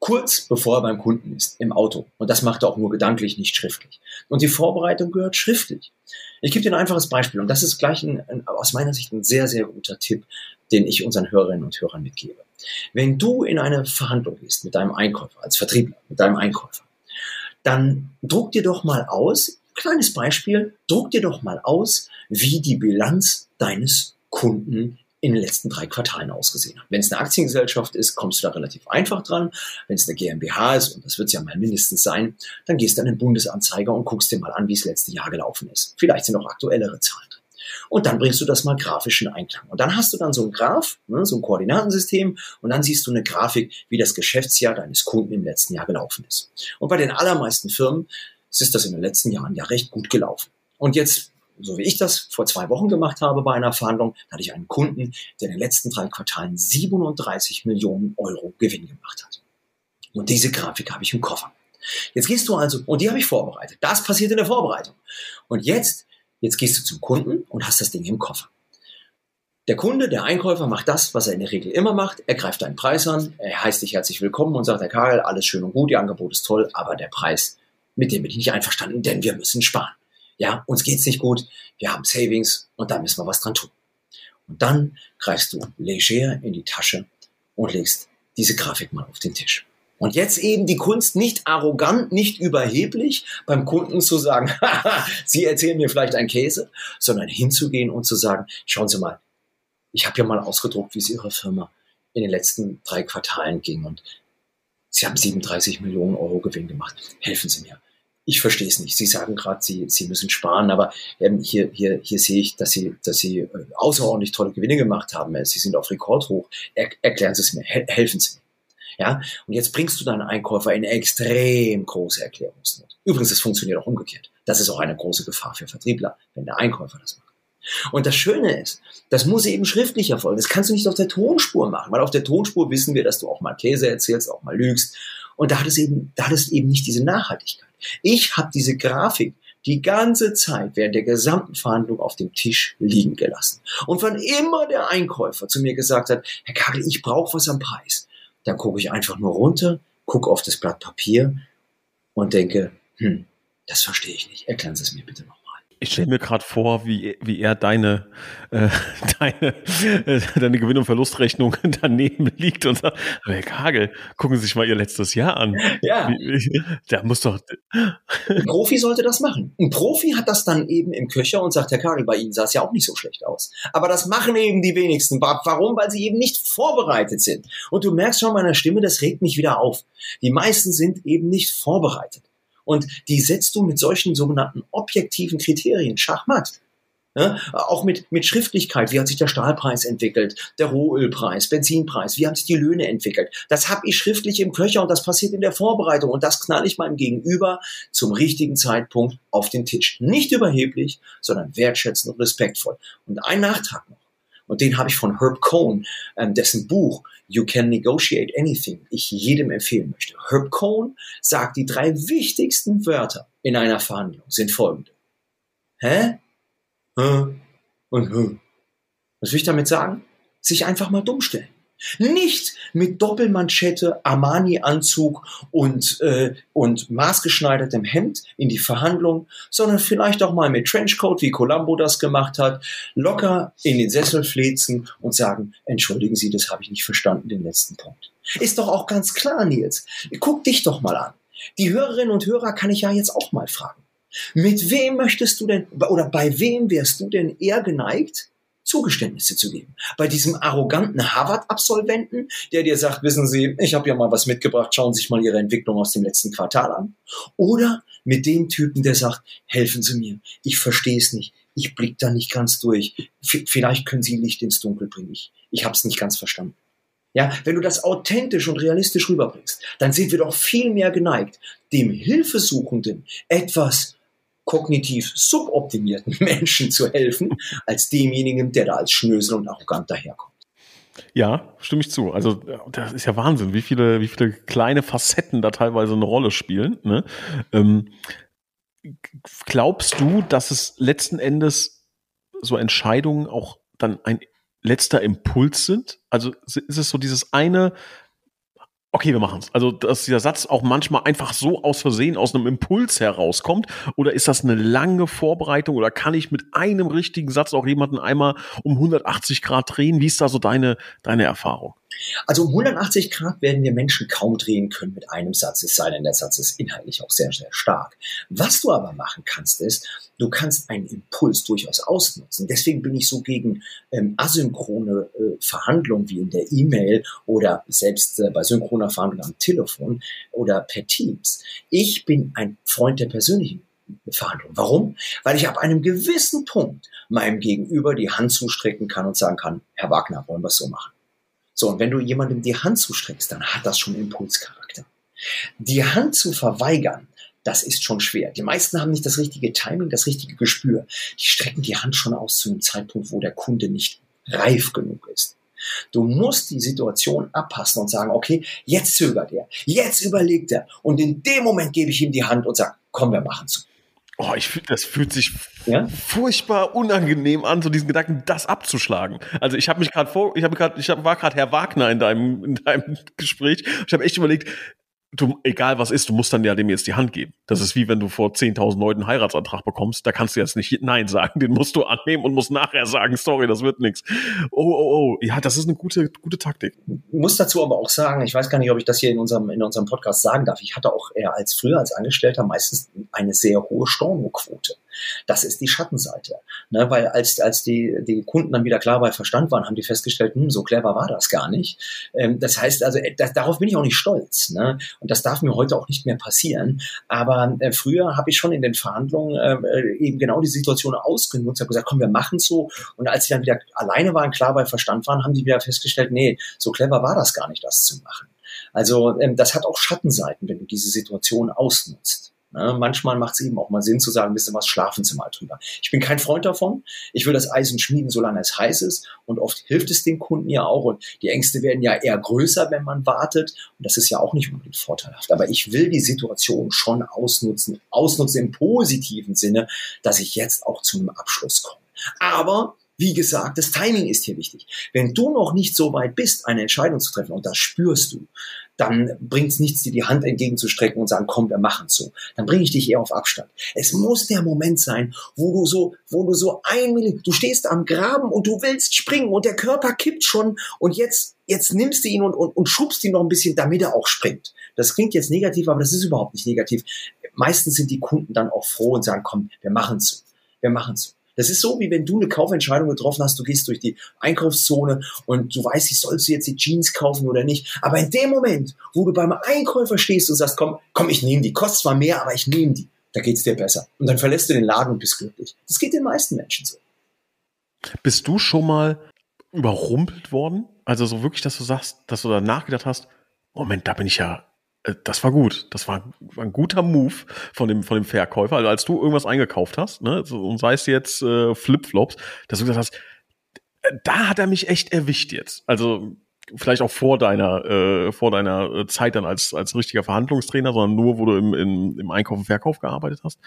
Kurz bevor er beim Kunden ist, im Auto. Und das macht er auch nur gedanklich, nicht schriftlich. Und die Vorbereitung gehört schriftlich. Ich gebe dir ein einfaches Beispiel. Und das ist gleich ein, ein, aus meiner Sicht ein sehr, sehr guter Tipp, den ich unseren Hörerinnen und Hörern mitgebe. Wenn du in eine Verhandlung gehst mit deinem Einkäufer, als Vertriebler, mit deinem Einkäufer, dann druck dir doch mal aus, kleines Beispiel, druck dir doch mal aus, wie die Bilanz deines Kunden in den letzten drei Quartalen ausgesehen hat. Wenn es eine Aktiengesellschaft ist, kommst du da relativ einfach dran. Wenn es eine GmbH ist, und das wird es ja mal mindestens sein, dann gehst du an den Bundesanzeiger und guckst dir mal an, wie es letzte Jahr gelaufen ist. Vielleicht sind auch aktuellere Zahlen drin. Und dann bringst du das mal grafisch in Einklang. Und dann hast du dann so ein Graph, ne, so ein Koordinatensystem, und dann siehst du eine Grafik, wie das Geschäftsjahr deines Kunden im letzten Jahr gelaufen ist. Und bei den allermeisten Firmen ist das in den letzten Jahren ja recht gut gelaufen. Und jetzt so wie ich das vor zwei Wochen gemacht habe bei einer Verhandlung, hatte ich einen Kunden, der in den letzten drei Quartalen 37 Millionen Euro Gewinn gemacht hat. Und diese Grafik habe ich im Koffer. Jetzt gehst du also, und die habe ich vorbereitet. Das passiert in der Vorbereitung. Und jetzt, jetzt gehst du zum Kunden und hast das Ding im Koffer. Der Kunde, der Einkäufer macht das, was er in der Regel immer macht. Er greift deinen Preis an, er heißt dich herzlich willkommen und sagt, Herr Karl, alles schön und gut, Ihr Angebot ist toll, aber der Preis, mit dem bin ich nicht einverstanden, denn wir müssen sparen. Ja, uns geht's nicht gut, wir haben Savings und da müssen wir was dran tun. Und dann greifst du leger in die Tasche und legst diese Grafik mal auf den Tisch. Und jetzt eben die Kunst, nicht arrogant, nicht überheblich beim Kunden zu sagen, Sie erzählen mir vielleicht einen Käse, sondern hinzugehen und zu sagen, schauen Sie mal, ich habe ja mal ausgedruckt, wie es Ihrer Firma in den letzten drei Quartalen ging und Sie haben 37 Millionen Euro Gewinn gemacht. Helfen Sie mir ich verstehe es nicht. Sie sagen gerade, Sie, Sie müssen sparen, aber ähm, hier, hier, hier sehe ich, dass Sie, dass Sie äh, außerordentlich tolle Gewinne gemacht haben. Sie sind auf Rekordhoch. Er, erklären Sie es mir, helfen Sie mir. Ja, und jetzt bringst du deinen Einkäufer in extrem große Erklärungsnot. Übrigens, es funktioniert auch umgekehrt. Das ist auch eine große Gefahr für Vertriebler, wenn der Einkäufer das macht. Und das Schöne ist, das muss eben schriftlich erfolgen. Das kannst du nicht auf der Tonspur machen, weil auf der Tonspur wissen wir, dass du auch mal Käse erzählst, auch mal lügst. Und da hat es eben, da hat es eben nicht diese Nachhaltigkeit. Ich habe diese Grafik die ganze Zeit während der gesamten Verhandlung auf dem Tisch liegen gelassen. Und wann immer der Einkäufer zu mir gesagt hat, Herr Kagel, ich brauche was am Preis, dann gucke ich einfach nur runter, gucke auf das Blatt Papier und denke, hm, das verstehe ich nicht. Erklären Sie es mir bitte noch. Ich stelle mir gerade vor, wie, wie er deine, äh, deine, äh, deine Gewinn- und Verlustrechnung daneben liegt und sagt, Herr Kagel, gucken Sie sich mal Ihr letztes Jahr an. Ja. Der muss doch. Ein Profi sollte das machen. Ein Profi hat das dann eben im Köcher und sagt, Herr Kagel, bei Ihnen sah es ja auch nicht so schlecht aus. Aber das machen eben die wenigsten. Warum? Weil sie eben nicht vorbereitet sind. Und du merkst schon meiner Stimme, das regt mich wieder auf. Die meisten sind eben nicht vorbereitet. Und die setzt du mit solchen sogenannten objektiven Kriterien, Schachmatt. Ja, auch mit, mit Schriftlichkeit, wie hat sich der Stahlpreis entwickelt, der Rohölpreis, Benzinpreis, wie haben sich die Löhne entwickelt. Das habe ich schriftlich im Köcher und das passiert in der Vorbereitung und das knall ich meinem Gegenüber zum richtigen Zeitpunkt auf den Tisch. Nicht überheblich, sondern wertschätzend und respektvoll. Und ein Nachtrag noch. Und den habe ich von Herb Cohn, ähm, dessen Buch You Can Negotiate Anything ich jedem empfehlen möchte. Herb Cohn sagt, die drei wichtigsten Wörter in einer Verhandlung sind folgende. Hä? Hä? Und hä? Was will ich damit sagen? Sich einfach mal dumm stellen. Nicht mit Doppelmanschette, Armani-Anzug und, äh, und maßgeschneidertem Hemd in die Verhandlung, sondern vielleicht auch mal mit Trenchcoat, wie Columbo das gemacht hat, locker in den Sessel flezen und sagen, entschuldigen Sie, das habe ich nicht verstanden, den letzten Punkt. Ist doch auch ganz klar, Nils. Guck dich doch mal an. Die Hörerinnen und Hörer kann ich ja jetzt auch mal fragen. Mit wem möchtest du denn, oder bei wem wärst du denn eher geneigt, Zugeständnisse zu geben. Bei diesem arroganten Harvard-Absolventen, der dir sagt, wissen Sie, ich habe ja mal was mitgebracht, schauen Sie sich mal Ihre Entwicklung aus dem letzten Quartal an. Oder mit dem Typen, der sagt, helfen Sie mir, ich verstehe es nicht, ich blick da nicht ganz durch, v vielleicht können Sie Licht ins Dunkel bringen, ich, ich habe es nicht ganz verstanden. Ja, wenn du das authentisch und realistisch rüberbringst, dann sind wir doch viel mehr geneigt, dem Hilfesuchenden etwas kognitiv suboptimierten Menschen zu helfen, als demjenigen, der da als Schnösel und arrogant daherkommt. Ja, stimme ich zu. Also das ist ja Wahnsinn, wie viele, wie viele kleine Facetten da teilweise eine Rolle spielen. Ne? Ähm, glaubst du, dass es letzten Endes so Entscheidungen auch dann ein letzter Impuls sind? Also ist es so dieses eine, okay, wir machen es. Also, dass dieser Satz auch manchmal einfach so aus Versehen aus einem Impuls herauskommt? Oder ist das eine lange Vorbereitung? Oder kann ich mit einem richtigen Satz auch jemanden einmal um 180 Grad drehen? Wie ist da so deine, deine Erfahrung? Also um 180 Grad werden wir Menschen kaum drehen können mit einem Satz, es sei denn, der Satz ist inhaltlich auch sehr, sehr stark. Was du aber machen kannst, ist, du kannst einen Impuls durchaus ausnutzen. Deswegen bin ich so gegen ähm, asynchrone äh, Verhandlungen wie in der E-Mail oder selbst äh, bei synchroner Verhandlung am Telefon oder per Teams. Ich bin ein Freund der persönlichen Verhandlung. Warum? Weil ich ab einem gewissen Punkt meinem Gegenüber die Hand zustrecken kann und sagen kann, Herr Wagner, wollen wir es so machen? So, und wenn du jemandem die Hand zustreckst, dann hat das schon Impulscharakter. Die Hand zu verweigern, das ist schon schwer. Die meisten haben nicht das richtige Timing, das richtige Gespür. Die strecken die Hand schon aus zu einem Zeitpunkt, wo der Kunde nicht reif genug ist. Du musst die Situation abpassen und sagen, okay, jetzt zögert er, jetzt überlegt er und in dem Moment gebe ich ihm die Hand und sage, komm, wir machen zu. Oh, ich das fühlt sich ja? furchtbar unangenehm an, so diesen Gedanken, das abzuschlagen. Also ich habe mich gerade vor, ich habe gerade, ich hab, war gerade Herr Wagner in deinem in deinem Gespräch. Ich habe echt überlegt, du, egal was ist, du musst dann ja dem jetzt die Hand geben. Das ist wie wenn du vor 10.000 Leuten einen Heiratsantrag bekommst, da kannst du jetzt nicht Nein sagen, den musst du annehmen und musst nachher sagen, sorry, das wird nichts. Oh, oh, oh, ja, das ist eine gute, gute Taktik. Muss dazu aber auch sagen, ich weiß gar nicht, ob ich das hier in unserem, in unserem Podcast sagen darf. Ich hatte auch eher als früher als Angestellter meistens eine sehr hohe Stornoquote. Das ist die Schattenseite. Ne, weil als, als die, die Kunden dann wieder klar bei Verstand waren, haben die festgestellt, hm, so clever war das gar nicht. Ähm, das heißt also, äh, das, darauf bin ich auch nicht stolz. Ne? Und das darf mir heute auch nicht mehr passieren. Aber äh, früher habe ich schon in den Verhandlungen äh, eben genau die Situation ausgenutzt, habe gesagt, komm, wir machen so. Und als sie dann wieder alleine waren, klar bei Verstand waren, haben die wieder festgestellt, nee, so clever war das gar nicht, das zu machen. Also ähm, das hat auch Schattenseiten, wenn du diese Situation ausnutzt. Ne, manchmal macht es eben auch mal Sinn zu sagen, wisst ihr was, schlafen Sie mal drüber. Ich bin kein Freund davon. Ich will das Eisen schmieden, solange es heiß ist. Und oft hilft es den Kunden ja auch. Und die Ängste werden ja eher größer, wenn man wartet. Und das ist ja auch nicht unbedingt vorteilhaft. Aber ich will die Situation schon ausnutzen. Ausnutzen im positiven Sinne, dass ich jetzt auch zu einem Abschluss komme. Aber wie gesagt, das Timing ist hier wichtig. Wenn du noch nicht so weit bist, eine Entscheidung zu treffen, und das spürst du, dann bringt es nichts, dir die Hand entgegenzustrecken und sagen, komm, wir machen so. Dann bringe ich dich eher auf Abstand. Es muss der Moment sein, wo du so, wo du so ein Millimeter, du stehst am Graben und du willst springen und der Körper kippt schon und jetzt, jetzt nimmst du ihn und, und, und schubst ihn noch ein bisschen, damit er auch springt. Das klingt jetzt negativ, aber das ist überhaupt nicht negativ. Meistens sind die Kunden dann auch froh und sagen, komm, wir machen so. Wir machen so. Das ist so, wie wenn du eine Kaufentscheidung getroffen hast, du gehst durch die Einkaufszone und du weißt, ich sollst du jetzt die Jeans kaufen oder nicht. Aber in dem Moment, wo du beim Einkäufer stehst und sagst, komm, komm, ich nehme die, kostet zwar mehr, aber ich nehme die, da geht's dir besser. Und dann verlässt du den Laden und bist glücklich. Das geht den meisten Menschen so. Bist du schon mal überrumpelt worden? Also so wirklich, dass du sagst, dass du da nachgedacht hast, Moment, da bin ich ja das war gut. Das war, ein guter Move von dem, von dem Verkäufer. Also als du irgendwas eingekauft hast, ne, und sei es jetzt äh, Flipflops, dass du gesagt hast, äh, da hat er mich echt erwischt jetzt. Also vielleicht auch vor deiner, äh, vor deiner äh, Zeit dann als, als richtiger Verhandlungstrainer, sondern nur, wo du im, im, im Einkauf und Verkauf gearbeitet hast.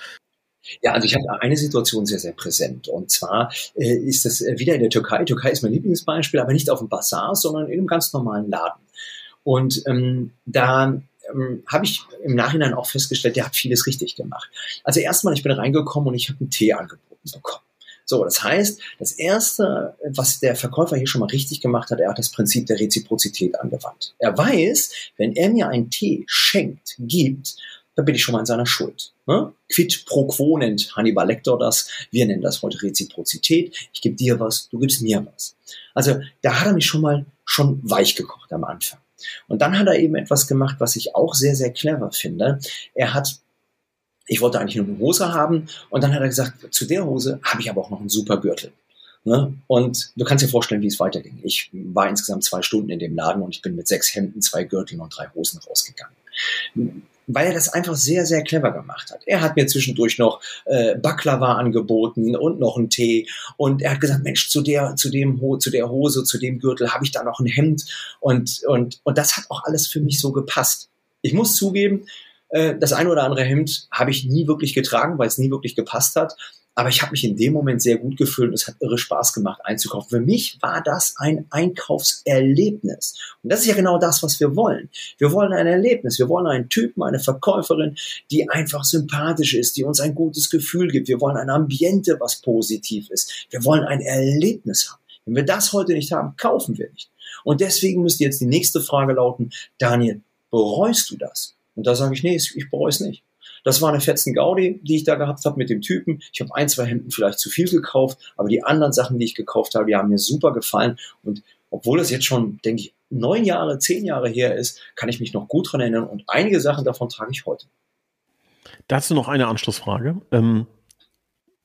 Ja, also ich habe eine Situation sehr, sehr präsent. Und zwar äh, ist das wieder in der Türkei. Türkei ist mein Lieblingsbeispiel, aber nicht auf dem Bazar, sondern in einem ganz normalen Laden. Und ähm, da ähm, habe ich im Nachhinein auch festgestellt, der hat vieles richtig gemacht. Also erstmal, ich bin reingekommen und ich habe einen Tee angeboten bekommen. So, das heißt, das erste, was der Verkäufer hier schon mal richtig gemacht hat, er hat das Prinzip der Reziprozität angewandt. Er weiß, wenn er mir einen Tee schenkt, gibt, dann bin ich schon mal in seiner Schuld. Ne? Quid pro quo nennt Hannibal Lecter das. Wir nennen das heute Reziprozität. Ich gebe dir was, du gibst mir was. Also da hat er mich schon mal schon weich gekocht am Anfang. Und dann hat er eben etwas gemacht, was ich auch sehr, sehr clever finde. Er hat ich wollte eigentlich nur eine Hose haben und dann hat er gesagt, zu der Hose habe ich aber auch noch einen super Gürtel. Ne? Und du kannst dir vorstellen, wie es weiterging. Ich war insgesamt zwei Stunden in dem Laden und ich bin mit sechs Hemden, zwei Gürteln und drei Hosen rausgegangen. Weil er das einfach sehr, sehr clever gemacht hat. Er hat mir zwischendurch noch äh, Baklava angeboten und noch einen Tee und er hat gesagt, Mensch, zu der, zu dem, zu der Hose, zu dem Gürtel habe ich da noch ein Hemd und, und, und das hat auch alles für mich so gepasst. Ich muss zugeben, äh, das eine oder andere Hemd habe ich nie wirklich getragen, weil es nie wirklich gepasst hat. Aber ich habe mich in dem Moment sehr gut gefühlt und es hat irre Spaß gemacht einzukaufen. Für mich war das ein Einkaufserlebnis. Und das ist ja genau das, was wir wollen. Wir wollen ein Erlebnis. Wir wollen einen Typen, eine Verkäuferin, die einfach sympathisch ist, die uns ein gutes Gefühl gibt. Wir wollen ein Ambiente, was positiv ist. Wir wollen ein Erlebnis haben. Wenn wir das heute nicht haben, kaufen wir nicht. Und deswegen müsste jetzt die nächste Frage lauten, Daniel, bereust du das? Und da sage ich, nee, ich bereue es nicht. Das war eine fetzen Gaudi, die ich da gehabt habe mit dem Typen. Ich habe ein, zwei Hemden vielleicht zu viel gekauft, aber die anderen Sachen, die ich gekauft habe, die haben mir super gefallen. Und obwohl das jetzt schon, denke ich, neun Jahre, zehn Jahre her ist, kann ich mich noch gut dran erinnern und einige Sachen davon trage ich heute. Dazu noch eine Anschlussfrage. Ähm,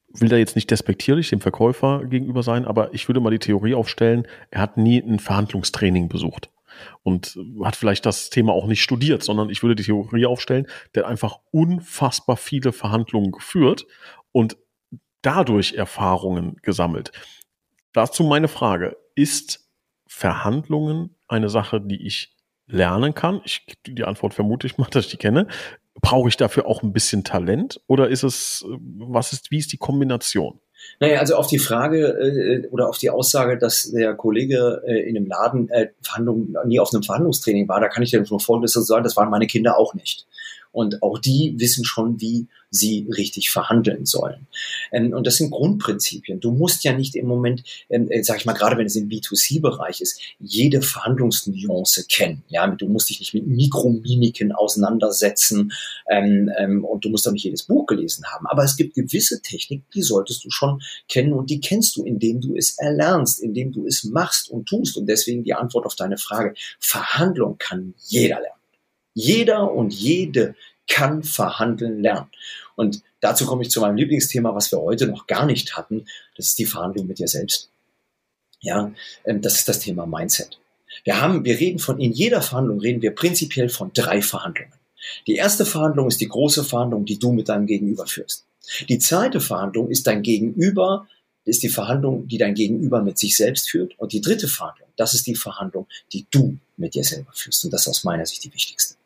will da jetzt nicht despektierlich dem Verkäufer gegenüber sein, aber ich würde mal die Theorie aufstellen, er hat nie ein Verhandlungstraining besucht und hat vielleicht das Thema auch nicht studiert, sondern ich würde die Theorie aufstellen, der hat einfach unfassbar viele Verhandlungen geführt und dadurch Erfahrungen gesammelt. Dazu meine Frage, ist Verhandlungen eine Sache, die ich lernen kann? Ich, die Antwort vermute ich mal, dass ich die kenne. Brauche ich dafür auch ein bisschen Talent oder ist es, was ist, wie ist die Kombination? Naja, also auf die Frage äh, oder auf die Aussage, dass der Kollege äh, in einem Laden äh, Verhandlungen, nie auf einem Verhandlungstraining war, da kann ich dir nur Folgendes sagen, das waren meine Kinder auch nicht. Und auch die wissen schon, wie sie richtig verhandeln sollen. Ähm, und das sind Grundprinzipien. Du musst ja nicht im Moment, ähm, äh, sag ich mal, gerade wenn es im B2C-Bereich ist, jede Verhandlungsnuance kennen. Ja, du musst dich nicht mit Mikromimiken auseinandersetzen ähm, und du musst auch nicht jedes Buch gelesen haben. Aber es gibt gewisse Techniken, die solltest du schon kennen und die kennst du, indem du es erlernst, indem du es machst und tust. Und deswegen die Antwort auf deine Frage. Verhandlung kann jeder lernen. Jeder und jede kann verhandeln lernen. Und dazu komme ich zu meinem Lieblingsthema, was wir heute noch gar nicht hatten. Das ist die Verhandlung mit dir selbst. Ja, ähm, das ist das Thema Mindset. Wir haben, wir reden von, in jeder Verhandlung reden wir prinzipiell von drei Verhandlungen. Die erste Verhandlung ist die große Verhandlung, die du mit deinem Gegenüber führst. Die zweite Verhandlung ist dein Gegenüber, ist die Verhandlung, die dein Gegenüber mit sich selbst führt. Und die dritte Verhandlung, das ist die Verhandlung, die du mit dir selber führst. Und das ist aus meiner Sicht die wichtigste.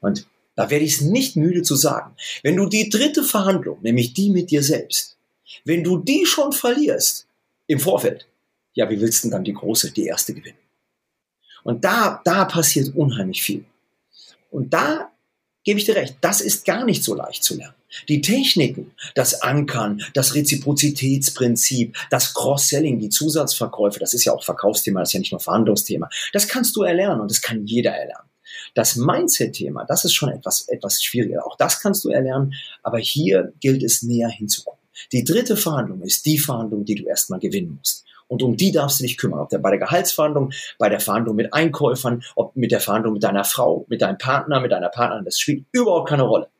Und da werde ich es nicht müde zu sagen. Wenn du die dritte Verhandlung, nämlich die mit dir selbst, wenn du die schon verlierst im Vorfeld, ja, wie willst du denn dann die große, die erste gewinnen? Und da, da passiert unheimlich viel. Und da gebe ich dir recht, das ist gar nicht so leicht zu lernen. Die Techniken, das Ankern, das Reziprozitätsprinzip, das Cross-Selling, die Zusatzverkäufe, das ist ja auch Verkaufsthema, das ist ja nicht nur Verhandlungsthema. Das kannst du erlernen und das kann jeder erlernen. Das Mindset-Thema, das ist schon etwas, etwas schwieriger. Auch das kannst du erlernen, aber hier gilt es näher hinzugucken. Die dritte Verhandlung ist die Verhandlung, die du erstmal gewinnen musst. Und um die darfst du dich kümmern. Ob der bei der Gehaltsverhandlung, bei der Verhandlung mit Einkäufern, ob mit der Verhandlung mit deiner Frau, mit deinem Partner, mit deiner Partnerin, das spielt überhaupt keine Rolle.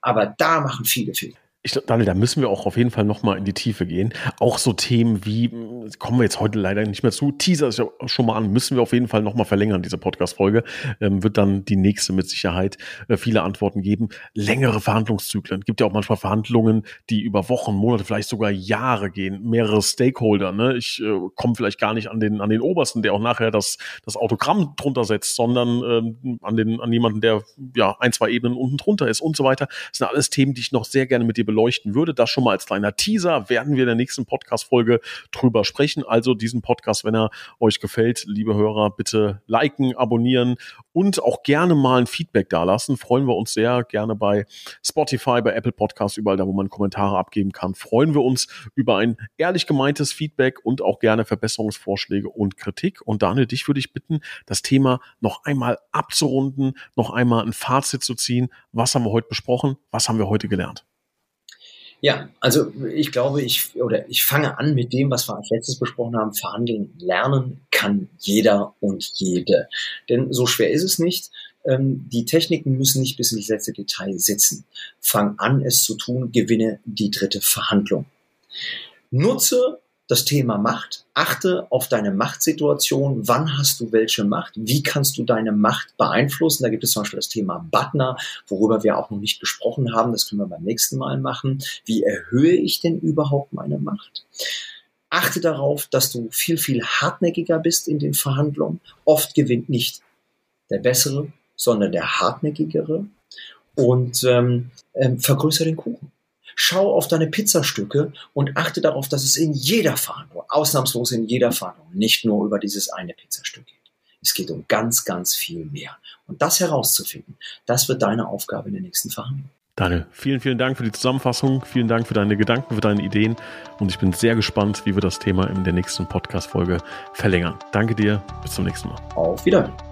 Aber da machen viele Fehler ich, Daniel, da müssen wir auch auf jeden Fall nochmal in die Tiefe gehen. Auch so Themen wie, kommen wir jetzt heute leider nicht mehr zu, Teaser ist ja schon mal an, müssen wir auf jeden Fall nochmal verlängern, diese Podcast-Folge. Ähm, wird dann die nächste mit Sicherheit äh, viele Antworten geben. Längere Verhandlungszyklen. Gibt ja auch manchmal Verhandlungen, die über Wochen, Monate, vielleicht sogar Jahre gehen. Mehrere Stakeholder. Ne? Ich äh, komme vielleicht gar nicht an den, an den Obersten, der auch nachher das, das Autogramm drunter setzt, sondern ähm, an, den, an jemanden, der ja ein, zwei Ebenen unten drunter ist und so weiter. Das sind alles Themen, die ich noch sehr gerne mit dir beleuchten würde. Das schon mal als kleiner Teaser werden wir in der nächsten Podcast-Folge drüber sprechen. Also diesen Podcast, wenn er euch gefällt, liebe Hörer, bitte liken, abonnieren und auch gerne mal ein Feedback dalassen. Freuen wir uns sehr gerne bei Spotify, bei Apple Podcasts, überall da, wo man Kommentare abgeben kann. Freuen wir uns über ein ehrlich gemeintes Feedback und auch gerne Verbesserungsvorschläge und Kritik. Und Daniel, dich würde ich bitten, das Thema noch einmal abzurunden, noch einmal ein Fazit zu ziehen. Was haben wir heute besprochen? Was haben wir heute gelernt? Ja, also ich glaube, ich oder ich fange an mit dem, was wir als letztes besprochen haben. Verhandeln lernen kann jeder und jede. Denn so schwer ist es nicht. Ähm, die Techniken müssen nicht bis ins letzte Detail sitzen. Fang an, es zu tun, gewinne die dritte Verhandlung. Nutze das Thema Macht. Achte auf deine Machtsituation. Wann hast du welche Macht? Wie kannst du deine Macht beeinflussen? Da gibt es zum Beispiel das Thema Butner, worüber wir auch noch nicht gesprochen haben. Das können wir beim nächsten Mal machen. Wie erhöhe ich denn überhaupt meine Macht? Achte darauf, dass du viel, viel hartnäckiger bist in den Verhandlungen. Oft gewinnt nicht der Bessere, sondern der Hartnäckigere. Und ähm, ähm, vergrößere den Kuchen. Schau auf deine Pizzastücke und achte darauf, dass es in jeder Verhandlung, ausnahmslos in jeder Verhandlung, nicht nur über dieses eine Pizzastück geht. Es geht um ganz, ganz viel mehr. Und das herauszufinden, das wird deine Aufgabe in der nächsten Verhandlung. Daniel, vielen, vielen Dank für die Zusammenfassung. Vielen Dank für deine Gedanken, für deine Ideen. Und ich bin sehr gespannt, wie wir das Thema in der nächsten Podcast-Folge verlängern. Danke dir. Bis zum nächsten Mal. Auf Wiedersehen.